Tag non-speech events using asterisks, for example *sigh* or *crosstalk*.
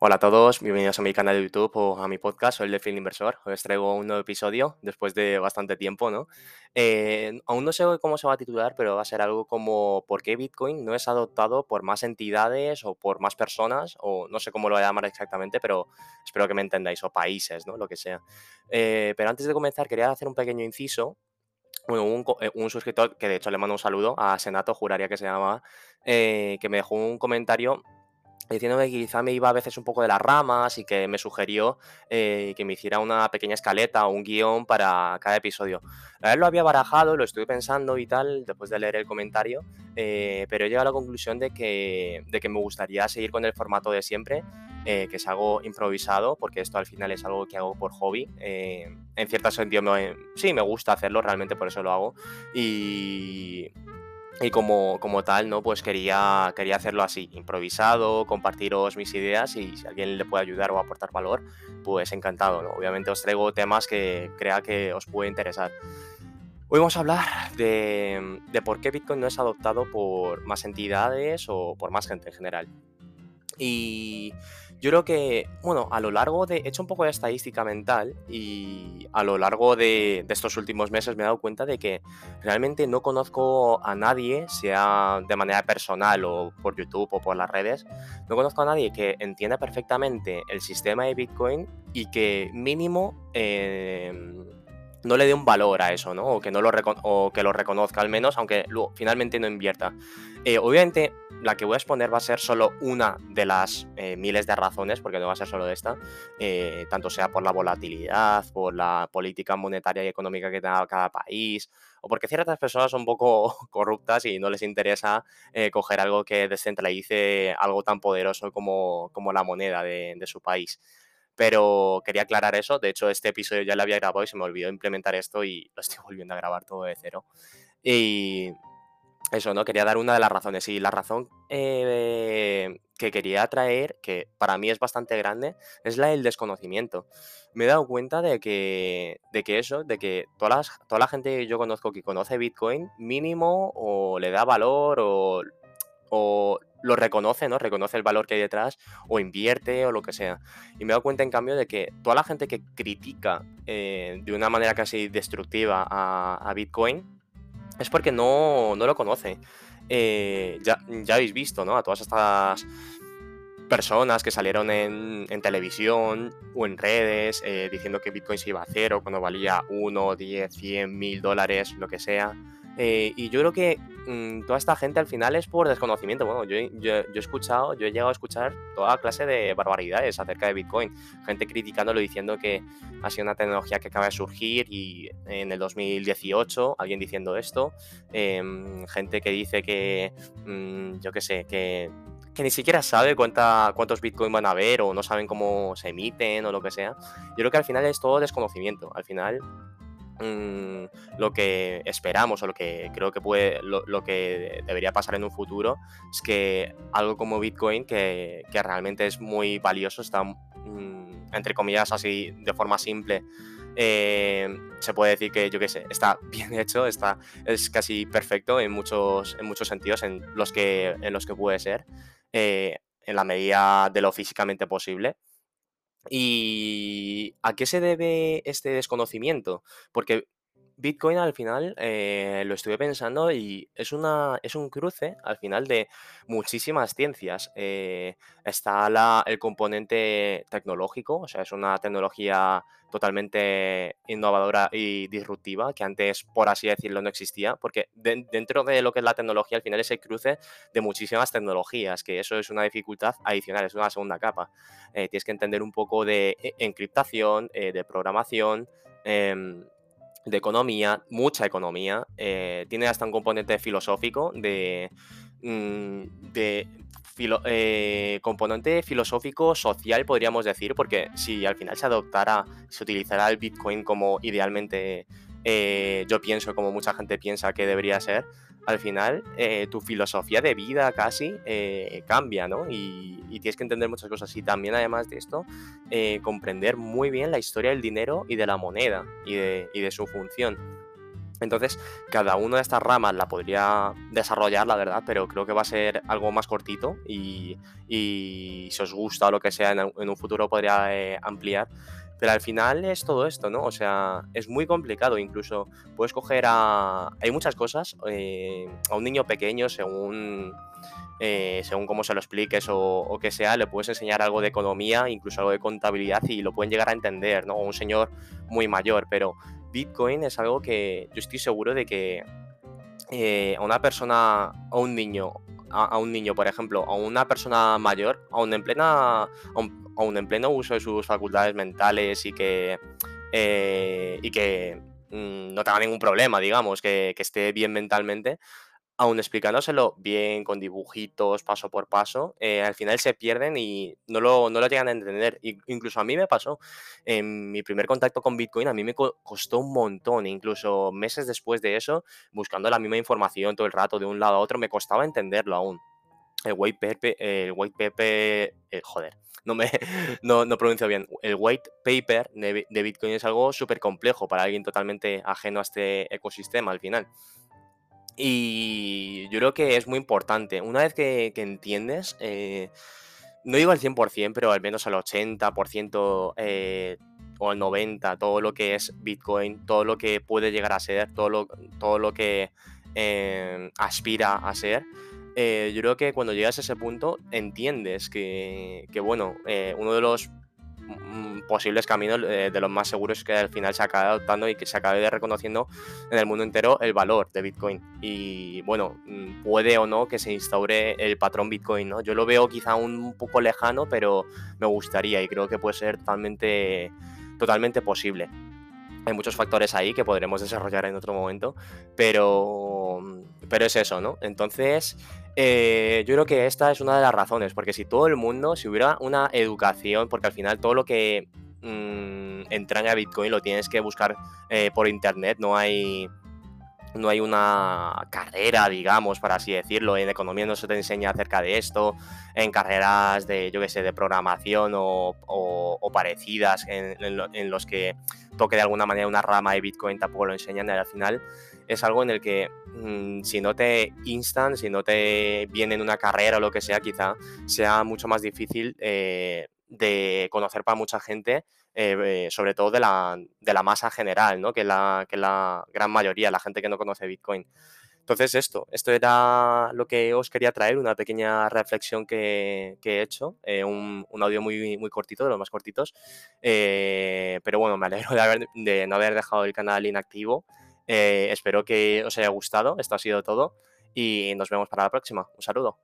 Hola a todos, bienvenidos a mi canal de YouTube o a mi podcast, soy el de Film Inversor. Os traigo un nuevo episodio después de bastante tiempo, ¿no? Eh, aún no sé cómo se va a titular, pero va a ser algo como ¿por qué Bitcoin no es adoptado por más entidades o por más personas? O no sé cómo lo voy a llamar exactamente, pero espero que me entendáis, o países, ¿no? Lo que sea. Eh, pero antes de comenzar, quería hacer un pequeño inciso. Bueno, eh, un suscriptor, que de hecho le mando un saludo a Senato, juraría que se llamaba, que me dejó un comentario diciendo que quizá me iba a veces un poco de las ramas y que me sugirió eh, que me hiciera una pequeña escaleta o un guion para cada episodio. A ver, lo había barajado, lo estuve pensando y tal, después de leer el comentario, eh, pero he llegado a la conclusión de que, de que me gustaría seguir con el formato de siempre, eh, que es algo improvisado, porque esto al final es algo que hago por hobby. en cierto sentido, sí, me gusta hacerlo, realmente por eso lo hago. Y, y como, como tal, ¿no? Pues quería, quería hacerlo así, improvisado, compartiros mis ideas y si alguien le puede ayudar o aportar valor, pues encantado. Obviamente os traigo temas que crea que os puede interesar. Hoy vamos a hablar de, de por qué Bitcoin no es adoptado por más entidades o por más gente en general. Y yo creo que, bueno, a lo largo de. He hecho un poco de estadística mental y a lo largo de, estos últimos meses me he dado cuenta de que realmente no conozco a nadie, sea de manera personal o por YouTube o por las redes, no conozco a nadie que entienda perfectamente el sistema de Bitcoin y que mínimo. Em, no le dé un valor a eso, ¿no? O que, no lo, o que lo reconozca al menos, aunque luego, finalmente no invierta. Eh, obviamente, la que voy a exponer va a ser solo una de las eh, miles de razones, porque no va a ser solo esta, eh, tanto sea por la volatilidad, por la política monetaria y económica que tenga cada país, o porque ciertas personas son un poco *laughs* corruptas y no les interesa coger algo que descentralice algo tan poderoso como, como la moneda de su país pero quería aclarar eso. De hecho, este episodio ya lo había grabado y se me olvidó implementar esto y lo estoy *laughs* volviendo a grabar todo de cero. Y eso, ¿no? Quería dar una de las razones. Y la razón eh, que quería traer, que para mí es bastante grande, es la del desconocimiento. Me he dado cuenta de que, de que eso, de que toda, toda la gente que yo conozco que conoce Bitcoin, mínimo o le da valor o, o lo reconoce, ¿no? Reconoce el valor que hay detrás o invierte o lo que sea. Y me he dado cuenta, en cambio, de que toda la gente que critica eh, de una manera casi destructiva a, Bitcoin es porque no, lo conoce. Eh, ya, ya, habéis visto, ¿no? A todas estas personas que salieron en, televisión o en redes eh, diciendo que Bitcoin se iba a cero cuando valía 1, 10, 100, mil dólares, lo que sea. Eh, y yo creo que mm, toda esta gente al final es por desconocimiento. Bueno, yo, he escuchado, yo he llegado a escuchar toda clase de barbaridades acerca de Bitcoin. Gente criticándolo diciendo que ha sido una tecnología que acaba de surgir y en el 2018 alguien diciendo esto. Em, gente que dice que, mm, yo qué sé, que que ni siquiera sabe cuánta, cuántos Bitcoin van a haber o no saben cómo se emiten o lo que sea. Yo creo que al final es todo desconocimiento. Al final Mm, lo que esperamos o lo que creo que puede, lo, que debería pasar en un futuro es que algo como Bitcoin, que, realmente es muy valioso, está, mm, entre comillas, así de forma simple, eh, se puede decir que, yo qué sé, está *laughs* bien hecho, está, es casi perfecto en muchos, en muchos sentidos en los que, en los que puede ser, eh, en la medida de lo físicamente posible. ¿Y a qué se debe este desconocimiento? Porque Bitcoin al final eh, lo estuve pensando y es, una, es un cruce al final de muchísimas ciencias. Eh, está la, el componente tecnológico, o sea, es una tecnología totalmente innovadora y disruptiva que antes, por así decirlo, no existía, porque dentro de lo que es la tecnología al final es el cruce de muchísimas tecnologías, que eso es una dificultad adicional, es una segunda capa. Eh, tienes que entender un poco de encriptación, de programación em, de economía, mucha economía, eh, tiene hasta un componente filosófico de, mm, de eh, componente filosófico social, podríamos decir, porque si al final se adoptara, se utilizara el Bitcoin como idealmente eh, yo pienso, como mucha gente piensa que debería ser, al final tu filosofía de vida casi cambia, ¿no? Y, tienes que entender muchas cosas. Y también, además de esto, comprender muy bien la historia del dinero y de la moneda y de, su función. Entonces, cada una de estas ramas la podría desarrollar, la verdad, pero creo que va a ser algo más cortito y, si os gusta o lo que sea, en, un futuro podría eh, ampliar. Pero al final es todo esto, ¿no? O sea, es muy complicado. Incluso puedes coger a. Hay muchas cosas. Eh, a un niño pequeño, según. Eh, según cómo se lo expliques o, o, que sea, le puedes enseñar algo de economía, incluso algo de contabilidad y lo pueden llegar a entender, ¿no? O un señor muy mayor, pero Bitcoin es algo que yo estoy seguro de que eh, a una persona, a un niño, a, un niño, por ejemplo, a una persona mayor, aún en plena, aún, en pleno uso de sus facultades mentales y que eh, y que mm, no tenga ningún problema, digamos, que, que esté bien mentalmente, aún explicándoselo bien, con dibujitos, paso por paso, eh, al final se pierden y no lo, no lo llegan a entender. incluso a mí me pasó. En mi primer contacto con Bitcoin, a mí me costó un montón, incluso meses después de eso, buscando la misma información todo el rato de un lado a otro, me costaba entenderlo aún. El white paper, el white paper, eh, joder, no me *laughs* no, no, pronuncio bien. El white paper de, de Bitcoin es algo súper complejo para alguien totalmente ajeno a este ecosistema al final. Y yo creo que es muy importante. Una vez que, entiendes, eh, no digo al 100%, pero al menos al 80% eh, o al 90%, todo lo que es Bitcoin, todo lo que puede llegar a ser, todo lo, todo lo que eh, aspira a ser, yo creo que cuando llegas a ese punto entiendes que, bueno, uno de los posibles caminos eh, de los más seguros que al final se acabe adoptando y que se acabe reconociendo en el mundo entero el valor de Bitcoin. Y bueno, mm, puede o no que se instaure el patrón Bitcoin, ¿no? Yo lo veo quizá un poco lejano, pero me gustaría y creo que puede ser totalmente, totalmente posible. Hay muchos factores ahí que podremos desarrollar en otro momento, pero, pero es eso, ¿no? Entonces, eh, yo creo que esta es una de las razones, porque si todo el mundo, si hubiera una educación, porque al final todo lo que mmm, entraña Bitcoin lo tienes que buscar eh, por internet, no hay no hay una carrera, digamos, para así decirlo. En economía no se te enseña acerca de esto. En carreras de, yo qué sé, de programación o, parecidas, en, en, los que toque de alguna manera una rama de Bitcoin, tampoco lo enseñan. Y al final es algo en el que mm, si no te instan, si no te viene en una carrera o lo que sea, quizá sea mucho más difícil eh, de conocer para mucha gente, eh, eh, sobre todo de la, de la, masa general, ¿no? que, la, que la gran mayoría, la gente que no conoce Bitcoin. Entonces esto, esto era lo que os quería traer, una pequeña reflexión que, he hecho, un, un, audio muy, muy cortito, de los más cortitos, pero bueno, me alegro de, haber, de no haber dejado el canal inactivo eh, espero que os haya gustado. Esto ha sido todo y nos vemos para la próxima. Un saludo.